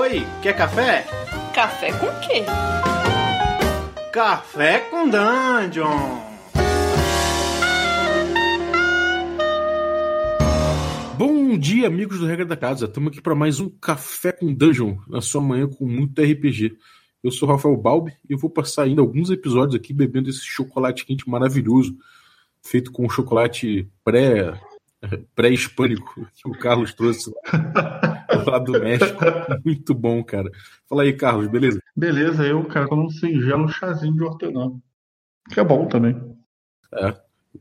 Oi, quer café? Café com quê? Café com Dungeon! Bom dia, amigos do Regra da Casa. Estamos aqui para mais um Café com Dungeon, na sua manhã com muito RPG. Eu sou Rafael Balbi e eu vou passar ainda alguns episódios aqui bebendo esse chocolate quente maravilhoso, feito com chocolate pré pré-hispânico que o Carlos trouxe lá do México. Muito bom, cara. Fala aí, Carlos, beleza? Beleza, eu, cara, como um singelo chazinho de hortelã. Que é bom também. É.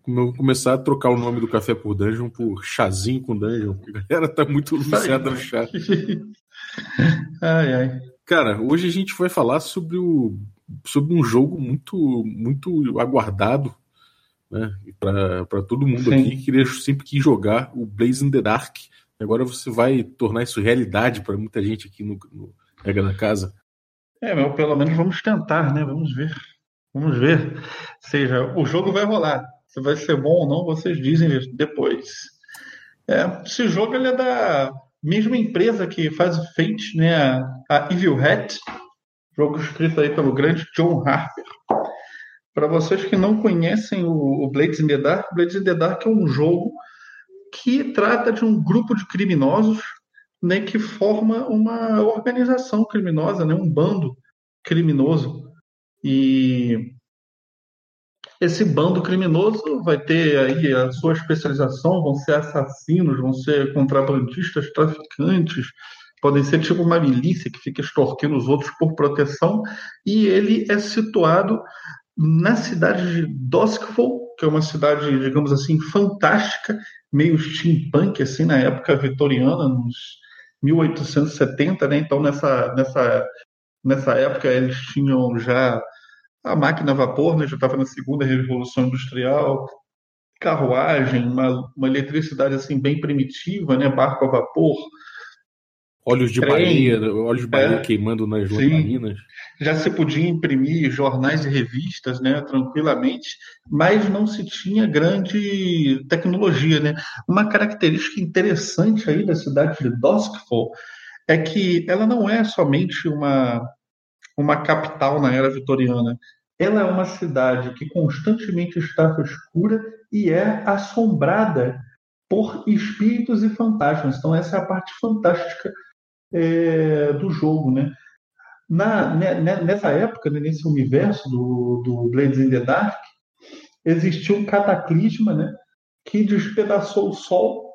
Vou começar a trocar o nome do café por dungeon por chazinho com dungeon. A galera tá muito viciada no chá. ai, ai. Cara, hoje a gente vai falar sobre, o, sobre um jogo muito, muito aguardado né? Para todo mundo Sim. aqui que queria, sempre quis jogar o Blaze in the Dark. Agora você vai tornar isso realidade para muita gente aqui no, no Regra da Casa. É, mas pelo menos vamos tentar, né? Vamos ver. Vamos ver. Ou seja, o jogo vai rolar. Se vai ser bom ou não, vocês dizem depois. É, esse jogo ele é da mesma empresa que faz o Fate, né? A Evil Hat. Jogo escrito aí pelo grande John Harper. Para vocês que não conhecem o, Blades in the Dark, Blades in the Dark é um jogo que trata de um grupo de criminosos né, que forma uma organização criminosa, né, um bando criminoso. E esse bando criminoso vai ter aí a sua especialização, vão ser assassinos, vão ser contrabandistas, traficantes, podem ser tipo uma milícia que fica extorquindo os outros por proteção, e ele é situado na cidade de Doskville, que é uma cidade, digamos assim, fantástica, meio steampunk, assim, na época vitoriana, nos 1870, né? Então, nessa, nessa, nessa época, eles tinham já a máquina a vapor, né? Já estava na segunda revolução industrial, carruagem, uma, uma eletricidade, assim, bem primitiva, né? Barco a vapor, Olhos de baleia, olhos de baleia é, queimando nas lamparinas. Já se podia imprimir jornais e revistas, né, tranquilamente, mas não se tinha grande tecnologia, né? Uma característica interessante aí da cidade de Doskville é que ela não é somente uma uma capital na era vitoriana. Ela é uma cidade que constantemente está escura e é assombrada por espíritos e fantasmas. Então essa é a parte fantástica é, do jogo, né? Na, né, nessa época, né, nesse universo do, do Blades in the Dark, existiu um cataclisma, né, que despedaçou o Sol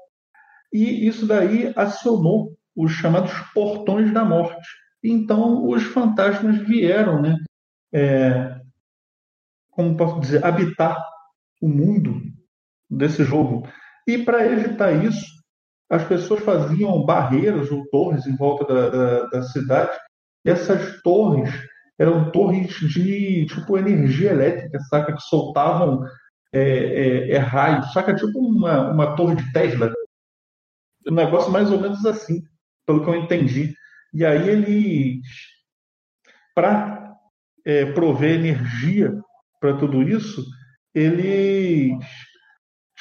e isso daí acionou os chamados portões da morte. Então, os fantasmas vieram, né, é, como posso dizer, habitar o mundo desse jogo. E para evitar isso, as pessoas faziam barreiras ou torres em volta da, da, da cidade. E essas torres eram torres de tipo energia elétrica, saca? Que soltavam é, é, é raios, saca? Tipo uma, uma torre de Tesla. Um negócio mais ou menos assim, pelo que eu entendi. E aí eles, para é, prover energia para tudo isso, eles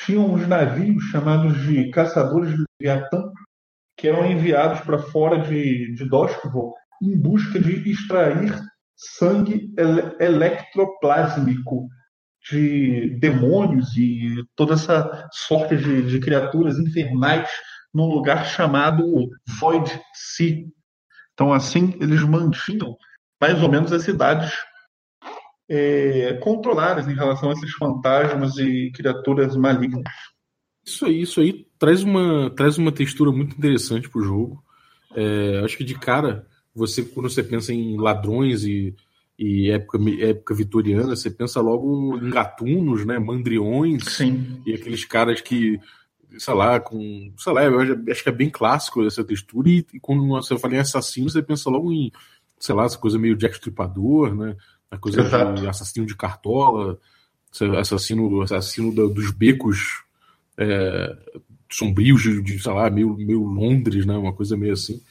tinham uns navios chamados de caçadores de Leviatã, que eram enviados para fora de, de Dostovo em busca de extrair sangue ele electroplásmico de demônios e toda essa sorte de, de criaturas infernais num lugar chamado Void Sea. Então, assim, eles mantinham mais ou menos as cidades é, controladas em relação a esses fantasmas e criaturas malignas. Isso aí, isso aí traz uma, traz uma textura muito interessante pro jogo. É, acho que de cara, você quando você pensa em ladrões e, e época, época vitoriana, você pensa logo em gatunos, né, mandriões Sim. e aqueles caras que, sei lá, com, sei lá, eu acho que é bem clássico essa textura e, e quando você fala em assassino, você pensa logo em, sei lá, essa coisa meio Jack Stripador, né, a coisa de assassino de cartola, assassino, assassino dos becos é, sombrios de, de, sei lá, meio, meio Londres, né? Uma coisa meio assim.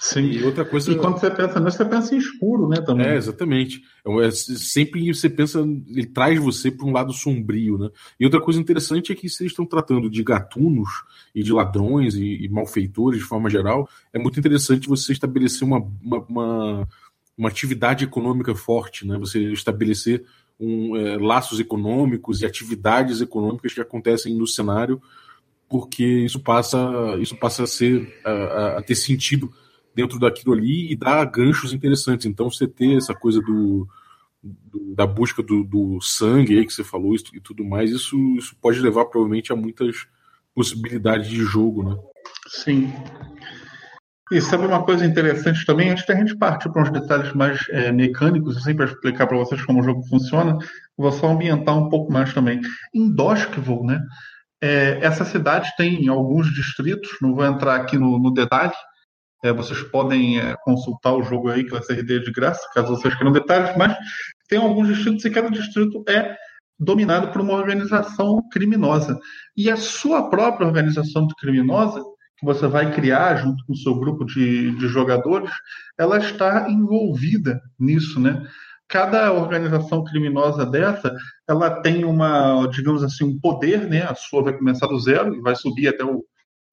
Sim. E outra coisa. E quando você pensa nisso, você pensa em escuro, né? Também. É, exatamente. É, sempre você pensa, ele traz você para um lado sombrio, né? E outra coisa interessante é que vocês estão tratando de gatunos e de ladrões e, e malfeitores de forma geral. É muito interessante você estabelecer uma, uma, uma, uma atividade econômica forte, né? Você estabelecer um, é, laços econômicos e atividades econômicas que acontecem no cenário, porque isso passa, isso passa a ser a, a ter sentido dentro daquilo ali e dá ganchos interessantes. Então você ter essa coisa do, do da busca do, do, sangue aí que você falou e tudo mais, isso, isso pode levar provavelmente a muitas possibilidades de jogo, né? Sim. E sabe uma coisa interessante também, antes da gente partir para uns detalhes mais é, mecânicos, assim, para explicar para vocês como o jogo funciona, vou só ambientar um pouco mais também. Em Doskville, né, é, essa cidade tem alguns distritos, não vou entrar aqui no, no detalhe, é, vocês podem é, consultar o jogo aí, que vai ser de graça, caso vocês queiram detalhes, mas tem alguns distritos e cada distrito é dominado por uma organização criminosa. E a sua própria organização criminosa que você vai criar junto com o seu grupo de, de jogadores, ela está envolvida nisso, né? Cada organização criminosa dessa, ela tem uma, digamos assim, um poder, né? A sua vai começar do zero e vai subir até o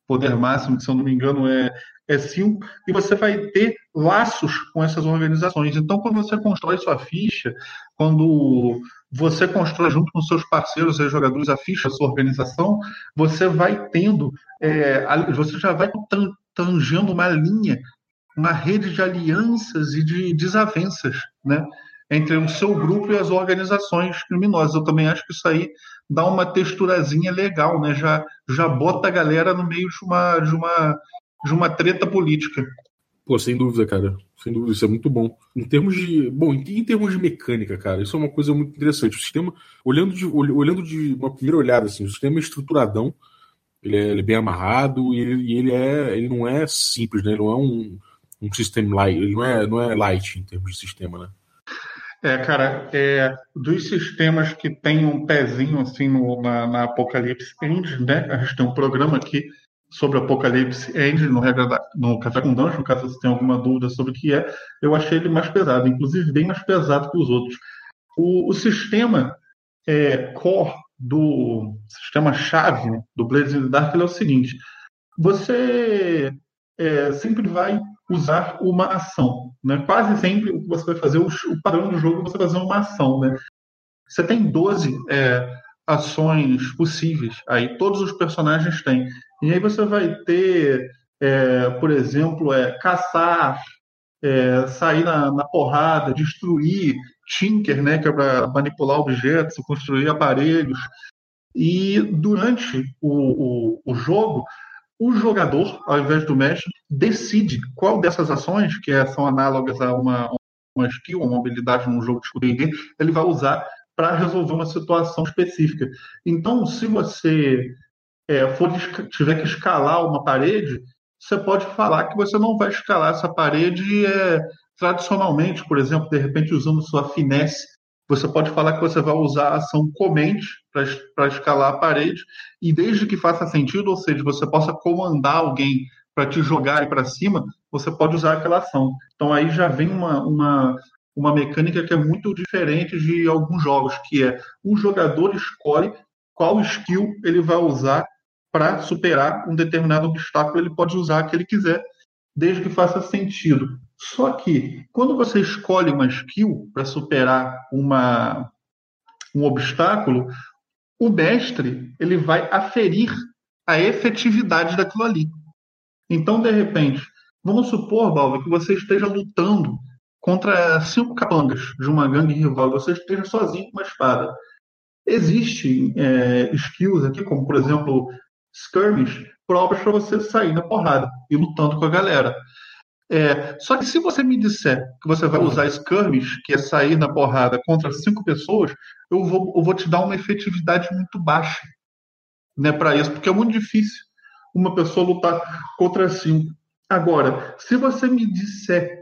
poder máximo, que se eu não me engano é é cinco, e você vai ter laços com essas organizações. Então, quando você constrói sua ficha, quando você constrói junto com seus parceiros e jogadores a ficha, a sua organização, você vai tendo, é, você já vai tangendo uma linha, uma rede de alianças e de desavenças, né? Entre o seu grupo e as organizações criminosas. Eu também acho que isso aí dá uma texturazinha legal, né? Já, já bota a galera no meio de uma, de uma de uma treta política. Pô, sem dúvida, cara. Sem dúvida, isso é muito bom. Em termos de. Bom, em, termos de mecânica, cara, isso é uma coisa muito interessante. O sistema, olhando de, olhando de uma primeira olhada, assim, o sistema é estruturadão, ele é, ele é bem amarrado e ele, ele, é, ele não é simples, né? Ele não é um, um sistema light, ele não é, não é light em termos de sistema, né? É, cara, é, dos sistemas que tem um pezinho assim no, na, na Apocalipse Engine, né? A gente tem um programa aqui sobre Apocalipse Engine no, no Café com Dungeon, caso você tenha alguma dúvida sobre o que é, eu achei ele mais pesado, inclusive bem mais pesado que os outros. O, o sistema é, core do sistema chave né, do Blades in the Dark é o seguinte: você é, sempre vai usar uma ação, né? Quase sempre o que você vai fazer, o, o padrão do jogo, é você fazer uma ação, né? Você tem 12 é, ações possíveis. Aí todos os personagens têm. E aí você vai ter, é, por exemplo, é, caçar, é, sair na, na, porrada, destruir, tinker, né, que é para manipular objetos, construir aparelhos. E durante o, o, o jogo, o jogador, ao invés do mestre, decide qual dessas ações, que é, são análogas a uma, uma skill, uma habilidade num jogo de D&D, ele vai usar para resolver uma situação específica. Então, se você é, for, tiver que escalar uma parede, você pode falar que você não vai escalar essa parede é, tradicionalmente, por exemplo, de repente usando sua finesse. Você pode falar que você vai usar a ação comente para escalar a parede, e desde que faça sentido, ou seja, você possa comandar alguém para te jogar para cima, você pode usar aquela ação. Então aí já vem uma, uma, uma mecânica que é muito diferente de alguns jogos, que é o jogador escolhe qual skill ele vai usar para superar um determinado obstáculo, ele pode usar o que ele quiser, desde que faça sentido. Só que, quando você escolhe uma skill para superar uma, um obstáculo, o mestre ele vai aferir a efetividade daquilo ali. Então, de repente, vamos supor, Balva, que você esteja lutando contra cinco capangas de uma gangue rival, você esteja sozinho com uma espada. Existem é, skills aqui, como por exemplo skirmish próprias para você sair na porrada e lutando com a galera. É, só que se você me disser que você vai usar skirmish, que é sair na porrada contra cinco pessoas, eu vou, eu vou te dar uma efetividade muito baixa né, para isso, porque é muito difícil uma pessoa lutar contra cinco. Agora, se você me disser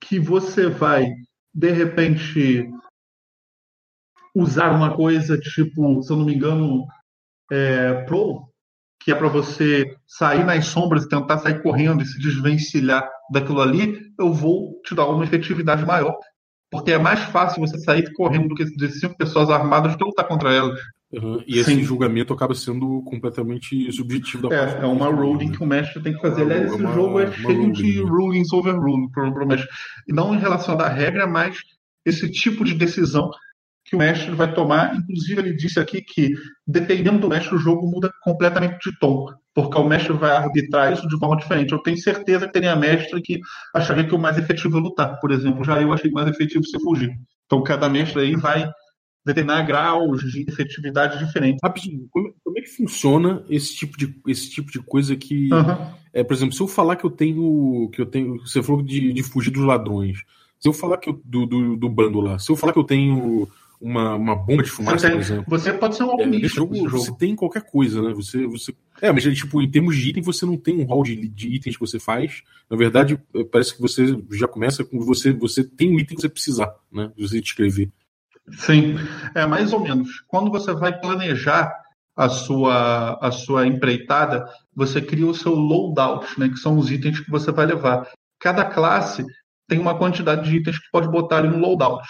que você vai, de repente, usar uma coisa tipo, se eu não me engano, é, Pro, que é para você sair nas sombras e tentar sair correndo e se desvencilhar daquilo ali, eu vou te dar uma efetividade maior. Porque é mais fácil você sair correndo do que de cinco pessoas armadas do que lutar contra elas. Uhum. E esse Sim. julgamento acaba sendo completamente subjetivo da É, é uma ruling que o mestre tem que fazer. Aliás, esse é uma, jogo é cheio ruling, de né? rulings over ruling para o mestre. E não em relação à regra, mas esse tipo de decisão que o mestre vai tomar. Inclusive, ele disse aqui que, dependendo do mestre, o jogo muda completamente de tom, porque o mestre vai arbitrar isso de forma diferente. Eu tenho certeza que teria mestre que acharia que o mais efetivo é lutar, por exemplo. Já eu achei mais efetivo se fugir. Então, cada mestre aí vai determinar graus de efetividade diferentes. Rapidinho, como, como, é que funciona esse tipo de, esse tipo de coisa que. Uhum. É, por exemplo, se eu falar que eu tenho. que eu tenho. Você falou de, de fugir dos ladrões. Se eu falar que eu, do, do, do bando lá, se eu falar que eu tenho uma, uma bomba de fumaça, por exemplo. Você pode ser um alquimista. É, jogo, jogo, Você tem qualquer coisa, né? Você, você... É, mas tipo, em termos de item, você não tem um hall de, de, itens que você faz. Na verdade, é, parece que você já começa com você. Você tem um item que você precisar, né? Você escrever. Sim, é mais ou menos. Quando você vai planejar a sua, a sua empreitada, você cria o seu loadout, né? Que são os itens que você vai levar. Cada classe tem uma quantidade de itens que pode botar em um loadout.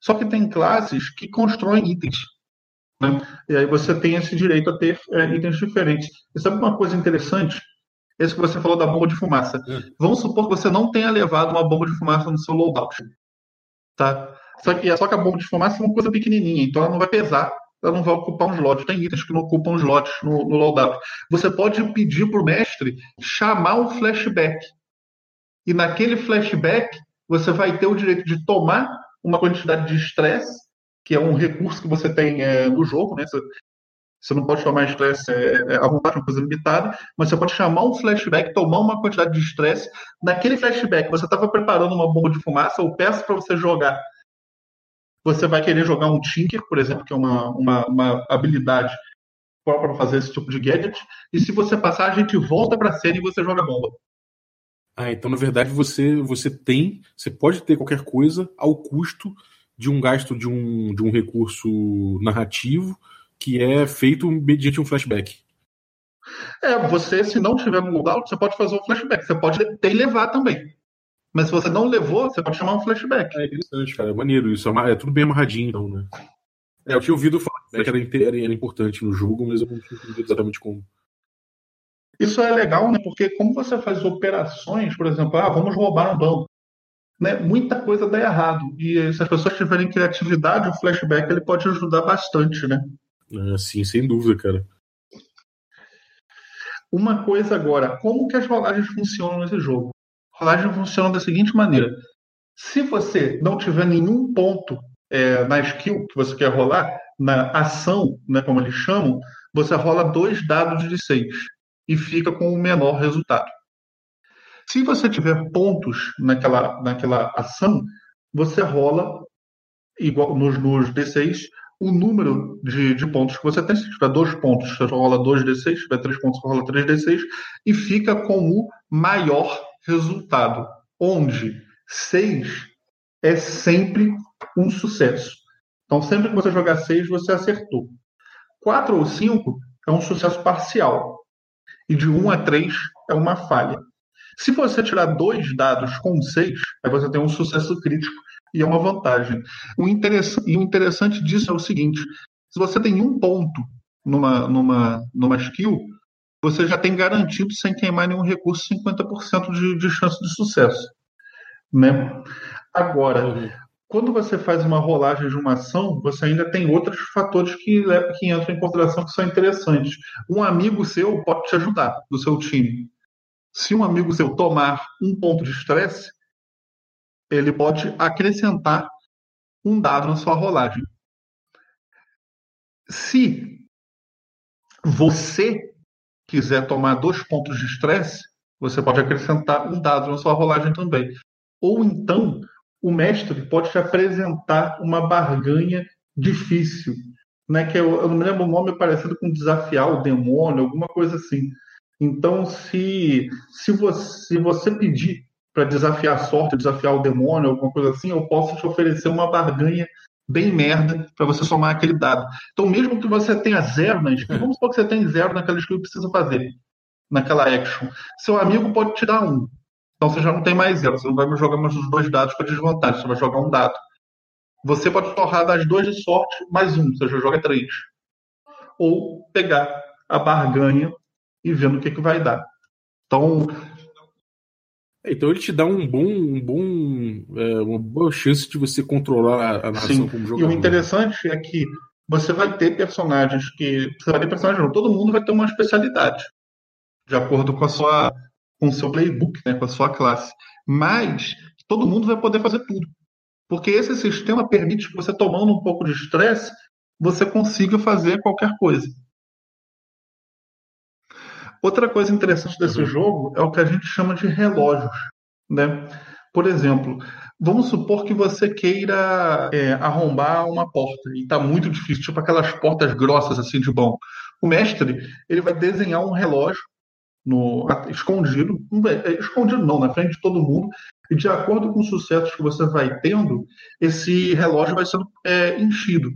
Só que tem classes que constroem itens. Né? E aí você tem esse direito a ter é, itens diferentes. E sabe uma coisa interessante? Esse que você falou da bomba de fumaça. É. Vamos supor que você não tenha levado uma bomba de fumaça no seu loadout. Tá? Só que, só que a bomba de fumaça é uma coisa pequenininha, então ela não vai pesar, ela não vai ocupar um slot. Tem itens que não ocupam slots no, no loadout. Você pode pedir para o mestre chamar um flashback. E naquele flashback, você vai ter o direito de tomar uma quantidade de estresse, que é um recurso que você tem é, no jogo, né? Você, você não pode tomar estresse é, é, à vontade, uma coisa limitada, mas você pode chamar um flashback, tomar uma quantidade de estresse. Naquele flashback, você estava preparando uma bomba de fumaça, ou peço para você jogar. Você vai querer jogar um Tinker, por exemplo, que é uma, uma, uma habilidade própria para fazer esse tipo de gadget. E se você passar, a gente volta para a cena e você joga bomba. Ah, então na verdade você você tem, você pode ter qualquer coisa ao custo de um gasto de um, de um recurso narrativo que é feito mediante um flashback. É, você, se não tiver loadout, você pode fazer um flashback. Você pode ter e levar também. Mas se você não levou, você pode chamar um flashback. É interessante, cara. É maneiro isso. É, é tudo bem amarradinho, então, né? É, eu tinha ouvido falar que era, era, importante no jogo, mas eu não tinha entendido exatamente como. Isso é legal, né? Porque como você faz operações, por exemplo, ah, vamos roubar um banco, né? Muita coisa dá errado. E se as pessoas tiverem criatividade, o flashback ele pode ajudar bastante, né? É, sim, sem dúvida, cara. Uma coisa agora, como que as rolagens funcionam nesse jogo? A rolagem funciona da seguinte maneira: se você não tiver nenhum ponto é, na skill que você quer rolar, na ação, né, como eles chamam, você rola dois dados de seis e fica com o menor resultado. Se você tiver pontos naquela, naquela ação, você rola igual nos, nos D6 o número de, de, pontos que você tem. Se tiver dois pontos, você rola 2D6, se tiver três pontos, você rola 3D6 e fica com o maior resultado, onde 6 é sempre um sucesso. Então, sempre que você jogar 6, você acertou. 4 ou 5 é um sucesso parcial e de 1 a 3 é uma falha. Se você tirar dois dados com 6, aí você tem um sucesso crítico e é uma vantagem. O e o interessante disso é o seguinte: se você tem um ponto numa, numa, numa skill, você já tem garantido, sem queimar nenhum recurso, 50% de, de chance de sucesso. Né? Agora, quando você faz uma rolagem de uma ação, você ainda tem outros fatores que, que entram em consideração que são interessantes. Um amigo seu pode te ajudar, do seu time. Se um amigo seu tomar um ponto de estresse, ele pode acrescentar um dado na sua rolagem. Se você quiser tomar dois pontos de estresse, você pode acrescentar um dado na sua rolagem também. Ou então, o mestre pode te apresentar uma barganha difícil, né? Que eu, eu não me lembro o nome parecido com desafiar o demônio, alguma coisa assim. Então, se, se, você, se você pedir para desafiar a sorte, desafiar o demônio, alguma coisa assim, eu posso te oferecer uma barganha bem merda para você somar aquele dado. Então, mesmo que você tenha zero na skill, vamos supor que você tem zero naquela skill que precisa fazer, naquela action. Seu amigo pode te dar um. Então você já não tem mais zero, você não vai jogar mais os dois dados para desvantagem, você vai jogar um dado. Você pode torrar das duas de sorte mais um, você já joga três. Ou pegar a barganha e ver no que, que vai dar. Então, então ele te dá um bom, um bom, é, uma boa chance de você controlar a nação Sim. como jogador. E o interessante é que você vai ter personagens que. Você vai ter personagens não, todo mundo vai ter uma especialidade. De acordo com a sua. Com o seu playbook, né, com a sua classe. Mas todo mundo vai poder fazer tudo. Porque esse sistema permite que você, tomando um pouco de estresse, você consiga fazer qualquer coisa. Outra coisa interessante desse uhum. jogo é o que a gente chama de relógios. Né? Por exemplo, vamos supor que você queira é, arrombar uma porta e está muito difícil, tipo aquelas portas grossas assim de bom. O mestre ele vai desenhar um relógio no, escondido, é, escondido não, na frente de todo mundo, e de acordo com os sucessos que você vai tendo, esse relógio vai sendo é, enchido.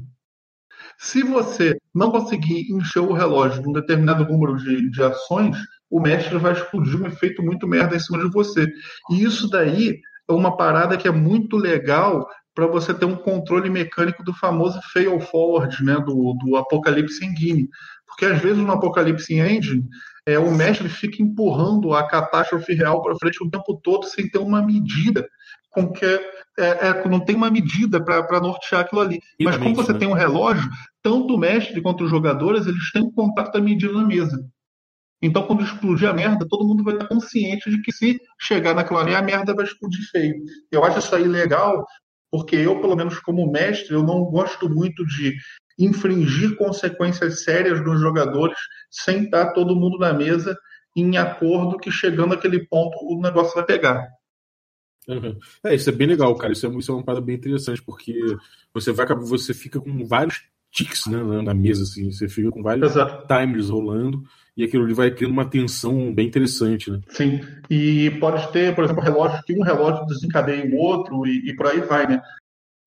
Se você não conseguir encher o relógio de um determinado número de, de ações, o mestre vai explodir um efeito muito merda em cima de você. E isso daí é uma parada que é muito legal para você ter um controle mecânico do famoso fail forward, né, do, do Apocalipse Engine. Porque às vezes no Apocalipse Engine, é, o mestre fica empurrando a catástrofe real para frente o tempo todo sem ter uma medida com que é, é, não tem uma medida para nortear aquilo ali. Mas como você né? tem um relógio, tanto o mestre quanto os jogadores, eles têm um contato da medida na mesa. Então, quando explodir a merda, todo mundo vai estar consciente de que se chegar naquilo ali, a merda vai explodir feio. Eu acho isso aí legal, porque eu, pelo menos como mestre, eu não gosto muito de infringir consequências sérias nos jogadores sem estar todo mundo na mesa em acordo que chegando àquele ponto o negócio vai pegar. Uhum. É, isso é bem legal, cara. Isso é, isso é uma parada bem interessante, porque você vai você fica com vários tics né, na mesa, assim, você fica com vários Exato. timers rolando e aquilo ali vai criando uma tensão bem interessante, né? Sim, e pode ter, por exemplo, relógio que um relógio desencadeia o outro e, e por aí vai, né?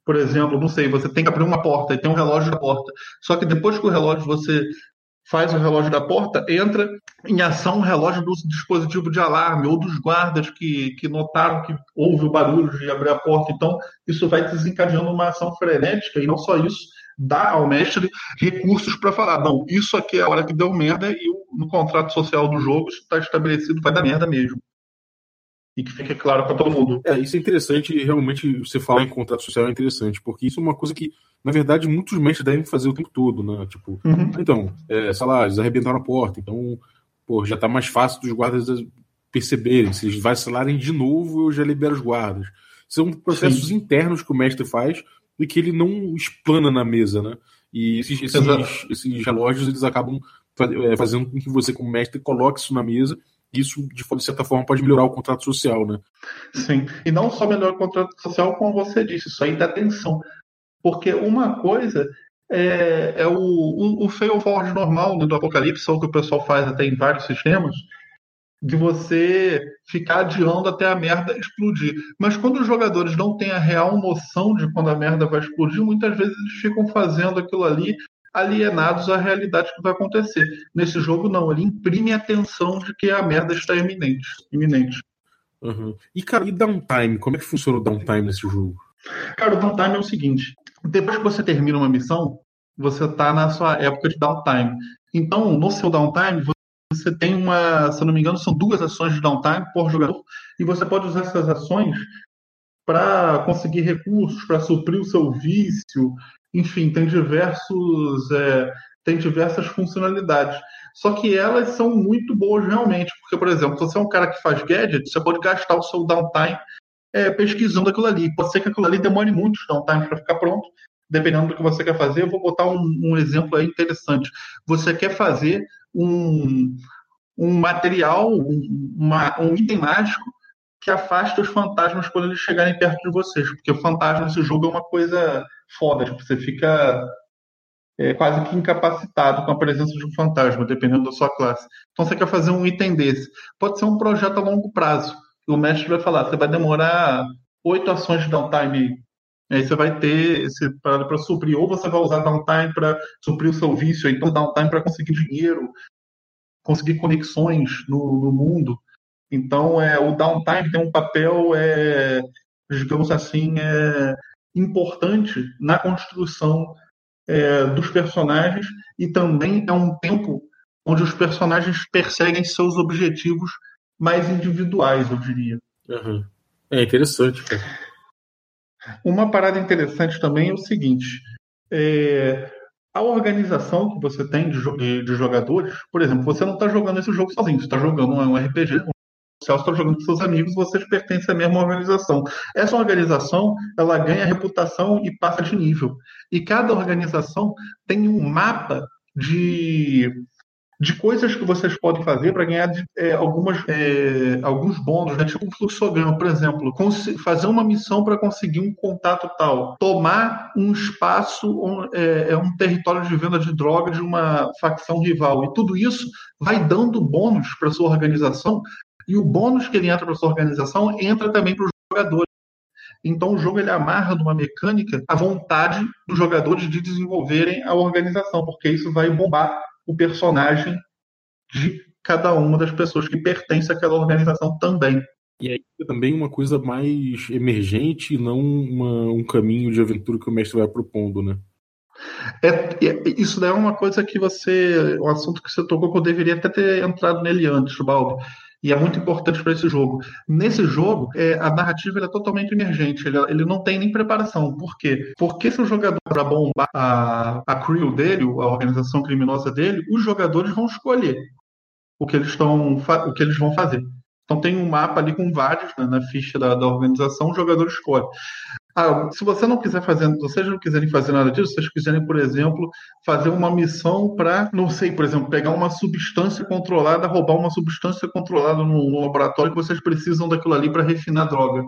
Por exemplo, não sei, você tem que abrir uma porta e tem um relógio na porta. Só que depois que o relógio você faz o relógio da porta, entra em ação o relógio do dispositivo de alarme ou dos guardas que, que notaram que houve o barulho de abrir a porta. Então, isso vai desencadeando uma ação frenética, e não só isso, dá ao mestre recursos para falar: não, isso aqui é a hora que deu merda, e no contrato social do jogo está estabelecido, vai dar merda mesmo. E que fique claro para todo mundo. É, isso é interessante, realmente você falar em contrato social é interessante, porque isso é uma coisa que na verdade, muitos mestres devem fazer o tempo todo, né? Tipo, uhum. então, é, sei lá, eles arrebentaram a porta, então, pô, já tá mais fácil dos guardas perceberem. Se eles vacilarem de novo, eu já libero os guardas. São processos Sim. internos que o mestre faz e que ele não explana na mesa, né? E esses, esses, esses relógios, eles acabam é, fazendo com que você, como mestre, coloque isso na mesa isso, de certa forma, pode melhorar o contrato social, né? Sim, e não só melhorar o contrato social, como você disse, isso aí dá atenção. Porque uma coisa é, é o, o, o fail forward normal do Apocalipse, ou que o pessoal faz até em vários sistemas, de você ficar adiando até a merda explodir. Mas quando os jogadores não têm a real noção de quando a merda vai explodir, muitas vezes eles ficam fazendo aquilo ali alienados à realidade que vai acontecer. Nesse jogo, não, ele imprime a tensão de que a merda está iminente. iminente. Uhum. E, cara, e downtime? Como é que funciona o downtime nesse jogo? Cara, o downtime é o seguinte: depois que você termina uma missão, você está na sua época de downtime. Então, no seu downtime, você tem uma, se eu não me engano, são duas ações de downtime por jogador, e você pode usar essas ações para conseguir recursos, para suprir o seu vício, enfim, tem diversos, é, tem diversas funcionalidades. Só que elas são muito boas realmente, porque, por exemplo, se você é um cara que faz gadget, você pode gastar o seu downtime é, pesquisando aquilo ali. Pode ser que aquilo ali demore muito downtime para ficar pronto, dependendo do que você quer fazer. Eu vou botar um, um exemplo aí interessante. Você quer fazer um, um material, um, uma, um item mágico que afasta os fantasmas quando eles chegarem perto de vocês. Porque o fantasma nesse jogo é uma coisa foda. Tipo, você fica é, quase que incapacitado com a presença de um fantasma, dependendo da sua classe. Então você quer fazer um item desse. Pode ser um projeto a longo prazo o mestre vai falar, você vai demorar oito ações de downtime Aí você vai ter esse para suprir, ou você vai usar downtime para suprir o seu vício, então downtime para conseguir dinheiro, conseguir conexões no, no, mundo. Então, é, o downtime tem um papel, é, digamos assim, é, importante na construção é, dos personagens e também é um tempo onde os personagens perseguem seus objetivos mais individuais, eu diria. Uhum. É interessante, cara. Uma parada interessante também é o seguinte: é, a organização que você tem de, de, jogadores, por exemplo, você não está jogando esse jogo sozinho, você está jogando um RPG, você está jogando com seus amigos, vocês pertencem à mesma organização. Essa organização, ela ganha reputação e passa de nível. E cada organização tem um mapa de de coisas que vocês podem fazer para ganhar é, algumas, é, alguns bônus, né? tipo um fluxograma, por exemplo, fazer uma missão para conseguir um contato tal, tomar um espaço, um, é, é, um território de venda de droga de uma facção rival, e tudo isso vai dando bônus para sua organização, e o bônus que ele entra para sua organização entra também para os jogadores. Então o jogo ele amarra numa mecânica a vontade dos jogadores de desenvolverem a organização, porque isso vai bombar o personagem de cada uma das pessoas que pertence àquela organização também. E aí é também uma coisa mais emergente e não uma, um caminho de aventura que o mestre vai propondo, né? É, é, isso daí é uma coisa que você. Um assunto que você tocou que eu deveria até ter entrado nele antes, Baldo. E é muito importante para esse jogo. Nesse jogo, é, a narrativa é totalmente emergente. Ele, ele, não tem nem preparação. Por quê? Porque se o jogador para bombar a, a crew dele, a organização criminosa dele, os jogadores vão escolher o que eles, estão, o que eles vão fazer. Então tem um mapa ali com vários né, na ficha da, da organização, o jogador escolhe. Ah, se você não quiser fazer, vocês não quiserem fazer nada disso, vocês quiserem, por exemplo, fazer uma missão para, não sei, por exemplo, pegar uma substância controlada, roubar uma substância controlada no, laboratório que vocês precisam daquilo ali para refinar droga.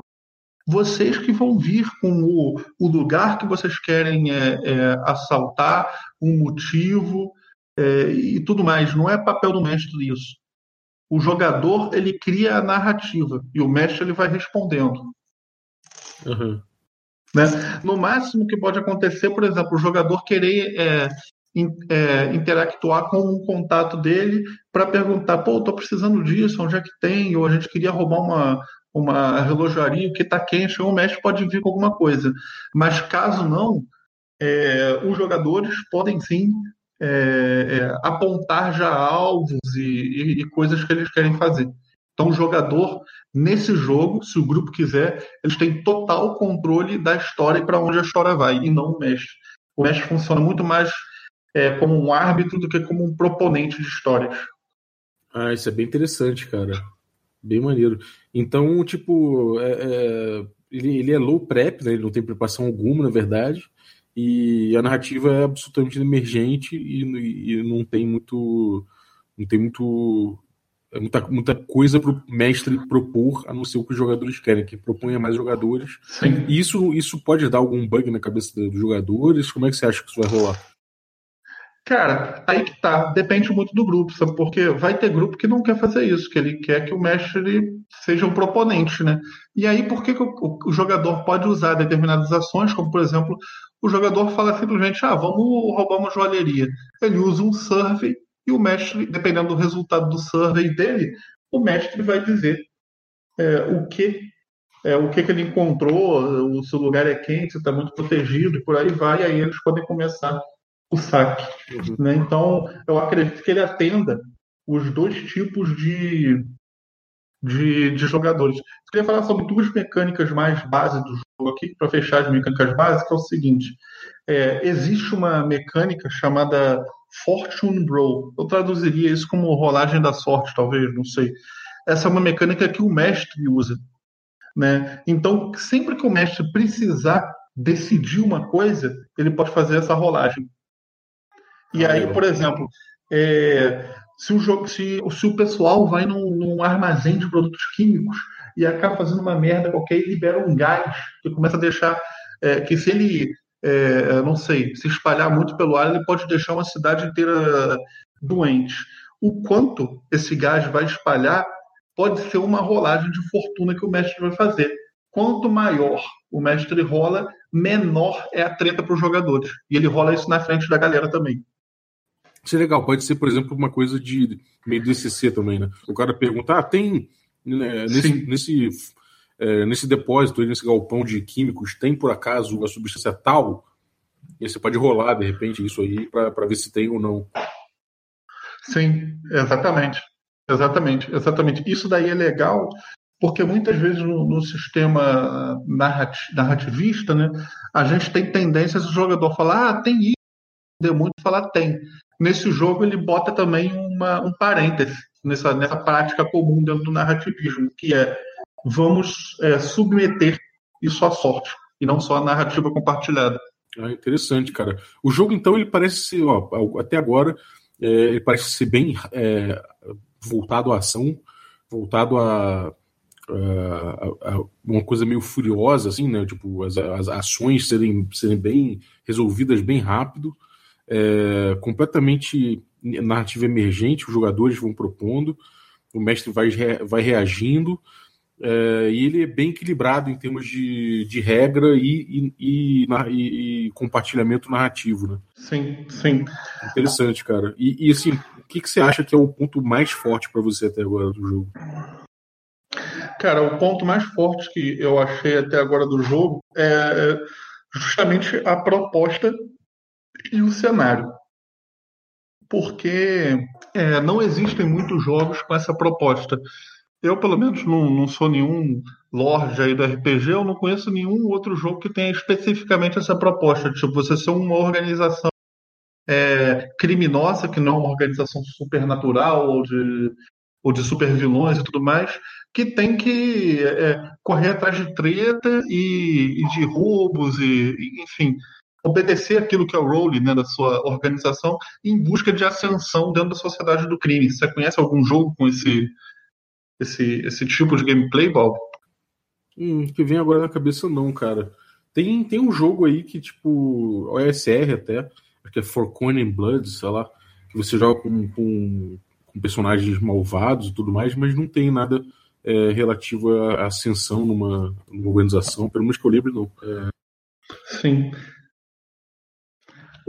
Vocês que vão vir com o, o lugar que vocês querem é, é, assaltar, um motivo é, e tudo mais. Não é papel do mestre isso. O jogador ele cria a narrativa e o mestre ele vai respondendo. Uhum. Né? No máximo que pode acontecer, por exemplo, o jogador querer é, in, é, interactuar com um contato dele para perguntar, pô, tô precisando disso, onde é que tem? Ou a gente queria roubar uma, uma relojaria que está quente, ou o mestre pode vir com alguma coisa. Mas caso não, é, os jogadores podem sim é, é, apontar já alvos e, e, e coisas que eles querem fazer. Então, o jogador, nesse jogo, se o grupo quiser, eles têm total controle da história e para onde a história vai, e não o mestre. O mestre funciona muito mais é, como um árbitro do que como um proponente de histórias. Ah, isso é bem interessante, cara. Bem maneiro. Então, tipo, é, é, ele, ele é low prep, né? ele não tem preparação alguma, na verdade, e a narrativa é absolutamente emergente e, e não tem muito. Não tem muito é muita, muita coisa para o mestre propor, a não ser o que os jogadores querem, que proponha mais jogadores. Sim. E isso, isso pode dar algum bug na cabeça dos jogadores? Como é que você acha que isso vai rolar? Cara, aí que tá. Depende muito do grupo, sabe? Porque vai ter grupo que não quer fazer isso, que ele quer que o mestre seja um proponente, né? E aí, por que, que o, o, jogador pode usar determinadas ações, como por exemplo, o jogador fala simplesmente, ah, vamos roubar uma joalheria. Ele usa um survey e o mestre, dependendo do resultado do survey dele, o mestre vai dizer é, o que é, o que, que ele encontrou, o lugar é quente, está muito protegido e por aí vai, e aí eles podem começar o saque. Uhum. Né? Então, eu acredito que ele atenda os dois tipos de, de, de jogadores. Eu queria falar sobre duas mecânicas mais básicas do jogo aqui, para fechar as mecânicas básicas, é o seguinte: é, existe uma mecânica chamada Fortune Roll. Eu traduziria isso como rolagem da sorte, talvez, não sei. Essa é uma mecânica que o mestre usa. Né? Então, sempre que o mestre precisar decidir uma coisa, ele pode fazer essa rolagem. E aí, por exemplo, é, se, o jogo, se, se o pessoal vai num, num, armazém de produtos químicos e acaba fazendo uma merda qualquer e libera um gás que começa a deixar. É, que se ele é, não sei, se espalhar muito pelo ar, ele pode deixar uma cidade inteira doente. O quanto esse gás vai espalhar pode ser uma rolagem de fortuna que o mestre vai fazer. Quanto maior o mestre rola, menor é a treta para os jogadores. E ele rola isso na frente da galera também. Isso é legal. Pode ser, por exemplo, uma coisa de meio DCC também, né? O cara pergunta, ah, tem né, nesse, nesse, é, nesse depósito, nesse galpão de químicos, tem por acaso a substância tal? E você pode rolar, de repente, isso aí para ver se tem ou não. Sim, exatamente. Exatamente, exatamente. Isso daí é legal porque muitas vezes no, no sistema narrativista, né, a gente tem tendências o jogador falar, ah, tem isso, deu muito falar tem. Nesse jogo ele bota também uma, um parêntese nessa, nessa prática comum dentro do narrativismo, que é vamos é, submeter isso à sorte e não só a narrativa compartilhada. Ah, interessante, cara. O jogo então ele parece ser, até agora é, ele parece ser bem é, voltado à ação, voltado a uma coisa meio furiosa, assim, né? Tipo, as, as ações serem, serem bem resolvidas bem rápido, é, completamente narrativa emergente, os jogadores vão propondo, o mestre vai, vai reagindo, é, e ele é bem equilibrado em termos de, de regra e, e, e, e compartilhamento narrativo, né? Sim, sim. Interessante, cara. E, assim, o que, que você acha que é o ponto mais forte para você até agora do jogo? Cara, o ponto mais forte que eu achei até agora do jogo é justamente a proposta e o cenário. Porque é, não existem muitos jogos com essa proposta. Eu, pelo menos, não, não sou nenhum lorde aí do RPG, eu não conheço nenhum outro jogo que tenha especificamente essa proposta. Tipo, você ser uma organização é, criminosa, que não é uma organização supernatural ou de ou de supervilões e tudo mais, que tem que é, correr atrás de treta e, e de roubos e, e, enfim, obedecer aquilo que é o role né, da sua organização em busca de ascensão dentro da sociedade do crime. Você conhece algum jogo com esse esse, esse tipo de gameplay, Bob? Hum, que vem agora na cabeça não, cara. Tem, tem um jogo aí que, tipo, OSR até, que é For Coin and Blood, sei lá, que você joga com, com com personagens malvados e tudo mais, mas não tem nada é, relativo à ascensão numa, numa, organização, pelo menos que eu lembro, não. É... Sim.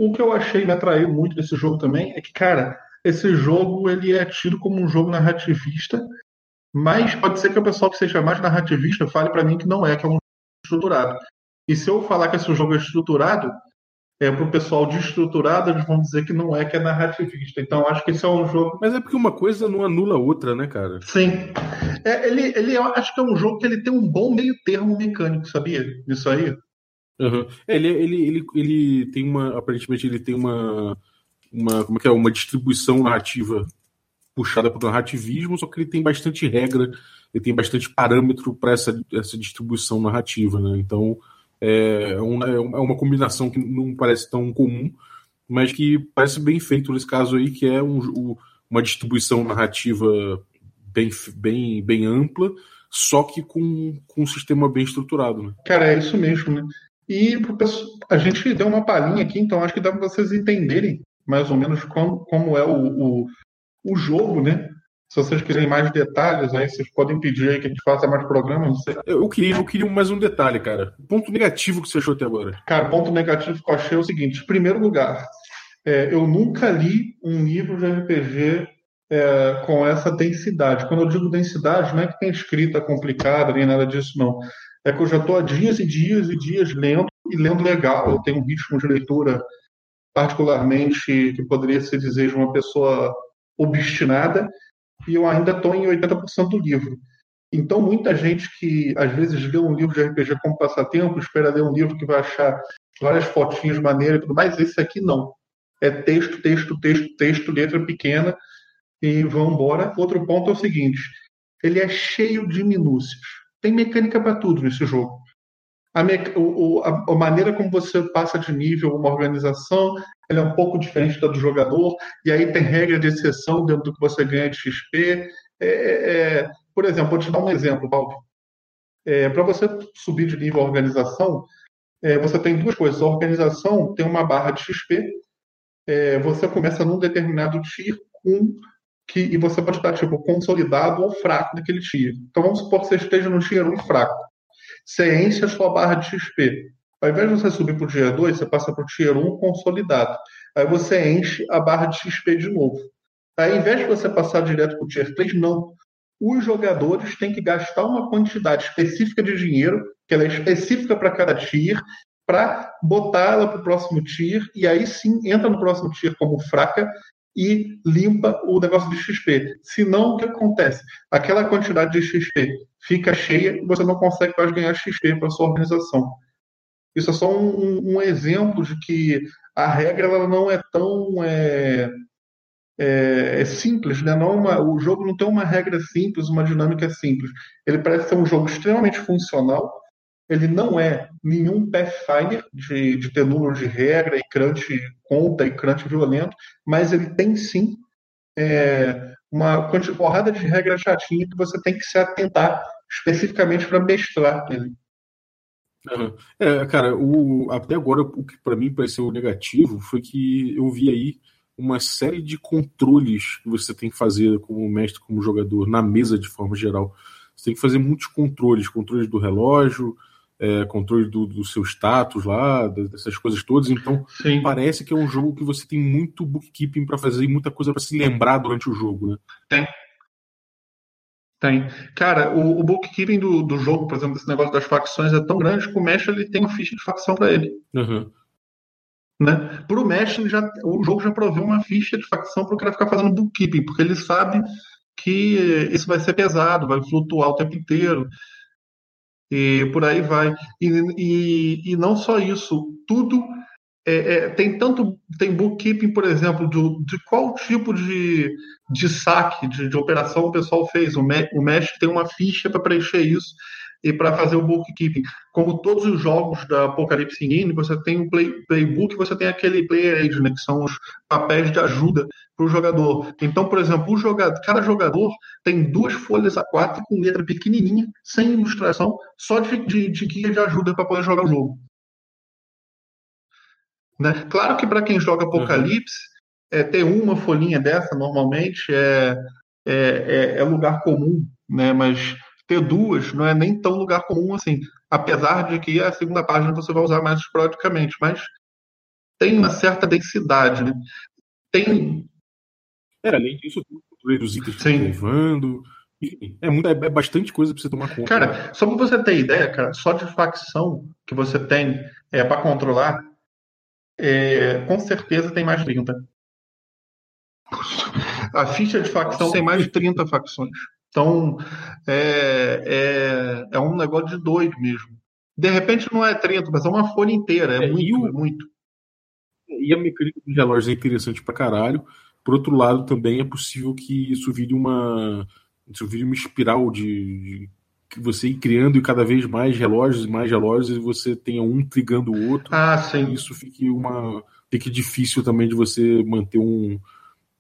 O que eu achei me atraiu muito desse jogo também é que, cara, esse jogo ele é tido como um jogo narrativista, mas pode ser que o pessoal que seja mais narrativista fale para mim que não é, que é um jogo estruturado. E se eu falar que esse jogo é estruturado, é, para o pessoal desestruturado, eles vão dizer que não é, que é narrativista. Então, acho que esse é um jogo. Mas é porque uma coisa não anula a outra, né, cara? Sim. É, ele, ele, eu acho que é um jogo que ele tem um bom meio termo mecânico, sabia? Isso aí. Uhum. Ele, ele, ele, ele tem uma. Aparentemente, ele tem uma. uma como é que é? Uma distribuição narrativa puxada para o narrativismo, só que ele tem bastante regra, ele tem bastante parâmetro para essa, essa distribuição narrativa, né? Então é, é uma, é uma combinação que não parece tão comum, mas que parece bem feito nesse caso aí, que é um, uma distribuição narrativa bem, bem, bem ampla, só que com, com um sistema bem estruturado. Né? Cara, é isso mesmo, né? E a gente deu uma palhinha aqui, então acho que dá para vocês entenderem mais ou menos como, como é o, o, o jogo, né? Se vocês quiserem mais detalhes, aí vocês podem pedir aí que a gente faça mais programas. Eu queria, eu queria mais um detalhe, cara. Ponto negativo que você achou até agora. Cara, ponto negativo que eu achei é o seguinte: em primeiro lugar, é, eu nunca li um livro de RPG é, com essa densidade. Quando eu digo densidade, não é que tem escrita complicada nem nada disso, não. É que eu já estou há dias e dias e dias lendo e lendo legal. Eu tenho um ritmo de leitura particularmente que poderia se dizer de uma pessoa obstinada e eu ainda estou em 80% do livro. Então, muita gente que às vezes lê um livro de RPG como passatempo, espera ler um livro que vai achar várias fotinhas maneiras e tudo mais, esse aqui não. É texto, texto, texto, texto, letra pequena e vão embora. Outro ponto é o seguinte: ele é cheio de minúcias. Tem mecânica para tudo nesse jogo. A, o, a, a, maneira como você passa de nível uma organização ela é um pouco diferente da do jogador, e aí tem regra de exceção dentro do que você ganha de XP. É, é, é, por exemplo, vou te dar um exemplo, Paulo. É, Para você subir de nível a organização, é, você tem duas coisas. A organização tem uma barra de XP, é, você começa num determinado tier com que, e você pode estar tipo, consolidado ou fraco naquele tier. Então vamos supor que você esteja no tier 1 fraco. Você enche a sua barra de XP. Ao invés de você subir para o Tier 2, você passa para o Tier 1 consolidado. Aí você enche a barra de XP de novo. Aí, ao invés de você passar direto para o Tier 3, não. Os jogadores têm que gastar uma quantidade específica de dinheiro, que ela é específica para cada tier, para botar ela para o próximo tier, e aí sim entra no próximo tier como fraca e limpa o negócio de XP. Senão, o que acontece? Aquela quantidade de XP fica cheia e você não consegue mais ganhar XP para sua organização. Isso é só um, um, exemplo de que a regra ela não é tão é, é, é simples, né? Não uma, o jogo não tem uma regra simples, uma dinâmica simples. Ele parece ser um jogo extremamente funcional. Ele não é nenhum Pathfinder de, de ter número de regra e crunch conta e crunch violento, mas ele tem sim é, uma porrada de regras chatinhas que você tem que se atentar especificamente para mestrar ele. É, cara, o, até agora o que para mim pareceu negativo foi que eu vi aí uma série de controles que você tem que fazer como mestre, como jogador, na mesa de forma geral. Você tem que fazer muitos controles, controles do relógio, é, controle do, do, seu status lá, dessas coisas todas. Então, Sim. parece que é um jogo que você tem muito bookkeeping para fazer e muita coisa para se lembrar durante o jogo, né? Tem. Tem. Cara, o, o bookkeeping do, do jogo, por exemplo, desse negócio das facções é tão grande que o mestre ele tem uma ficha de facção para ele. Uhum. Né? Para o mestre, já, o jogo já proveu uma ficha de facção para o cara ficar fazendo bookkeeping, porque ele sabe que isso vai ser pesado, vai flutuar o tempo inteiro. E por aí vai. E, e, e não só isso, tudo é, é, tem tanto tem bookkeeping, por exemplo, de, de qual tipo de, de saque, de, de, operação o pessoal fez. O, me, o mestre tem uma ficha para preencher isso e para fazer o bookkeeping. Como todos os jogos da Apocalipse Engine, você tem um play, playbook, você tem aquele player aid, né, que são os papéis de ajuda para o jogador. Então, por exemplo, o jogador, cada jogador tem duas folhas A4 com letra pequenininha, sem ilustração, só de, de, de guia de ajuda para poder jogar o jogo. Né? Claro que para quem joga Apocalipse, uhum. é, ter uma folhinha dessa normalmente é, é, é, é, lugar comum, né? mas ter duas não é nem tão lugar comum assim. Apesar de que a segunda página você vai usar mais esporadicamente, mas tem uma certa densidade. Né? Tem. É, além disso, os itens que levando. É, muito, é, é bastante coisa para você tomar conta. Cara, só para você ter ideia, cara, só de facção que você tem é, para controlar, é, com certeza tem mais de 30. A ficha de facção tem mais de 30 facções. Então, é, é, é um negócio de doido mesmo. De repente não é 30, mas é uma folha inteira. É, é muito, o, é muito. E a mecânica dos relógios é interessante pra caralho. Por outro lado, também é possível que isso vire uma, isso vire uma espiral de, de que você ir criando e cada vez mais relógios e mais relógios e você tenha um trigando o outro. Ah, sim. Isso fique uma fique difícil também de você manter um,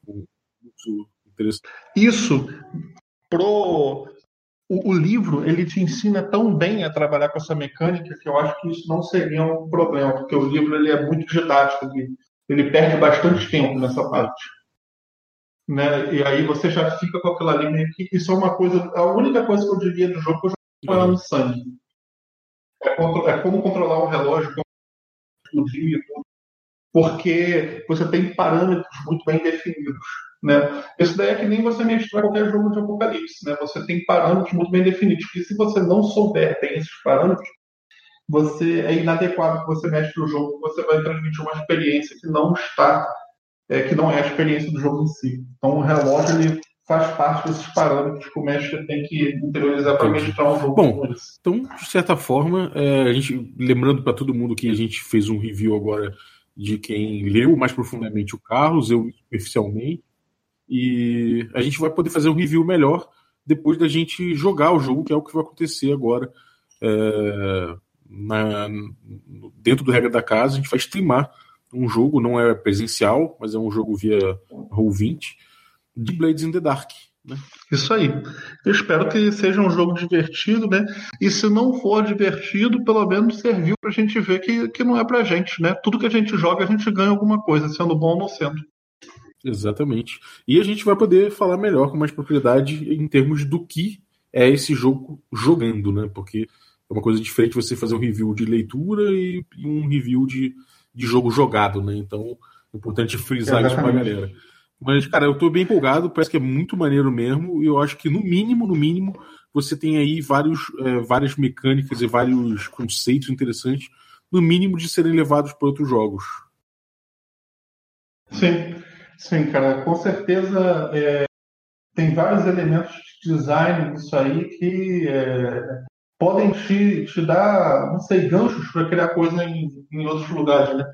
um interessante. Isso pro o, o, livro ele te ensina tão bem a trabalhar com essa mecânica que eu acho que isso não seria um problema, porque o livro ele é muito didático, ele, ele perde bastante tempo nessa parte né? E aí você já fica com aquela ali que isso é uma coisa, a única coisa que eu diria do jogo que eu já ela no sangue. É, é, como controlar o relógio, como e tudo. Porque você tem parâmetros muito bem definidos. Né? Isso daí é que nem você mestrar qualquer jogo de apocalipse. Né? Você tem parâmetros muito bem definidos. E se você não souber bem esses parâmetros, você é inadequado que você mestre o jogo, você vai transmitir uma experiência que não está é, que não é a experiência do jogo em si. Então, o relógio ele faz parte desses parâmetros que o mestre tem que interiorizar para meditrar um jogo. Bom, então, de certa forma, é, a gente, lembrando para todo mundo que a gente fez um review agora de quem leu mais profundamente o Carlos, eu oficialmente, e a gente vai poder fazer um review melhor depois da gente jogar o jogo, que é o que vai acontecer agora. É, na, dentro do regra da casa, a gente vai streamar um jogo, não é presencial, mas é um jogo via Roll20, de Blades in the Dark. Né? Isso aí. Eu espero que seja um jogo divertido, né? E se não for divertido, pelo menos serviu pra gente ver que, que não é pra gente, né? Tudo que a gente joga, a gente ganha alguma coisa, sendo bom ou não sendo. Exatamente. E a gente vai poder falar melhor com mais propriedade em termos do que é esse jogo jogando, né? Porque É uma coisa diferente você fazer um review de leitura e, um review de, de jogo jogado, né? Então, é importante frisar isso pra galera. Mas, cara, eu tô bem empolgado, parece que é muito maneiro mesmo, e eu acho que no mínimo, no mínimo, você tem aí vários, é, várias mecânicas e vários conceitos interessantes, no mínimo de serem levados para outros jogos. Sim, sim, cara, com certeza é, tem vários elementos de design nisso aí que é, podem te, te dar, não sei, ganchos para criar coisa em, em outros lugares, né?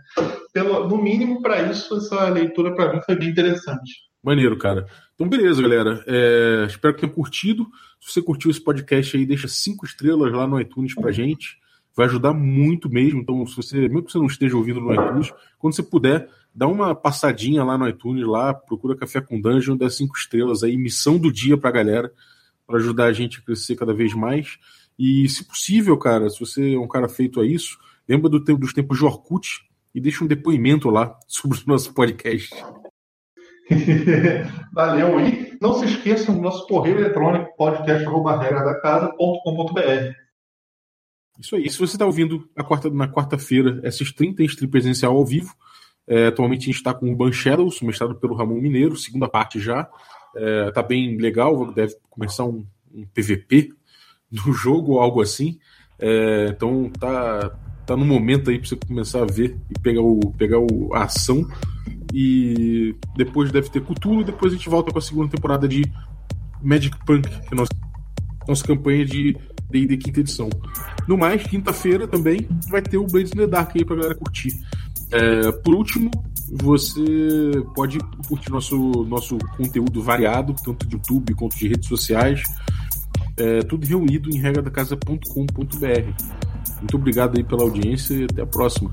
Pelo, no mínimo, para isso, essa leitura para mim foi bem interessante. Maneiro, cara. Então, beleza, galera. É, espero que tenham curtido. Se você curtiu esse podcast aí, deixa cinco estrelas lá no iTunes pra gente. Vai ajudar muito mesmo. Então, se você, mesmo que você não esteja ouvindo no iTunes, quando você puder, dá uma passadinha lá no iTunes, lá, procura Café com Dungeon, dá cinco estrelas aí, missão do dia pra galera, para ajudar a gente a crescer cada vez mais. E, se possível, cara, se você é um cara feito a isso, lembra do tempo, dos tempos de Orkut e deixa um depoimento lá sobre o nosso podcast. Valeu. E não se esqueçam do nosso correio eletrônico podcast.regradacasa.com.br. Isso aí. Se você está ouvindo na quarta, na quarta-feira, essas 30 em stream presencial ao vivo, é, atualmente a gente está com o Ban Shadows, mestrado pelo Ramon Mineiro, segunda parte já. É, tá bem legal, deve começar um, um PVP do jogo ou algo assim. É, então tá, tá no momento aí para você começar a ver e pegar, o, pegar o, a ação. E depois deve ter Cthulhu, depois a gente volta com a segunda temporada de Magic Punk, que é nossa, nossa campanha de D&D quinta edição. No mais, quinta-feira também vai ter o Blades in the Dark aí pra galera curtir. É, por último, você pode curtir nosso, nosso conteúdo variado, tanto de YouTube quanto de redes sociais. É, tudo reunido em regradacasa.com.br. Muito obrigado aí pela audiência e até a próxima.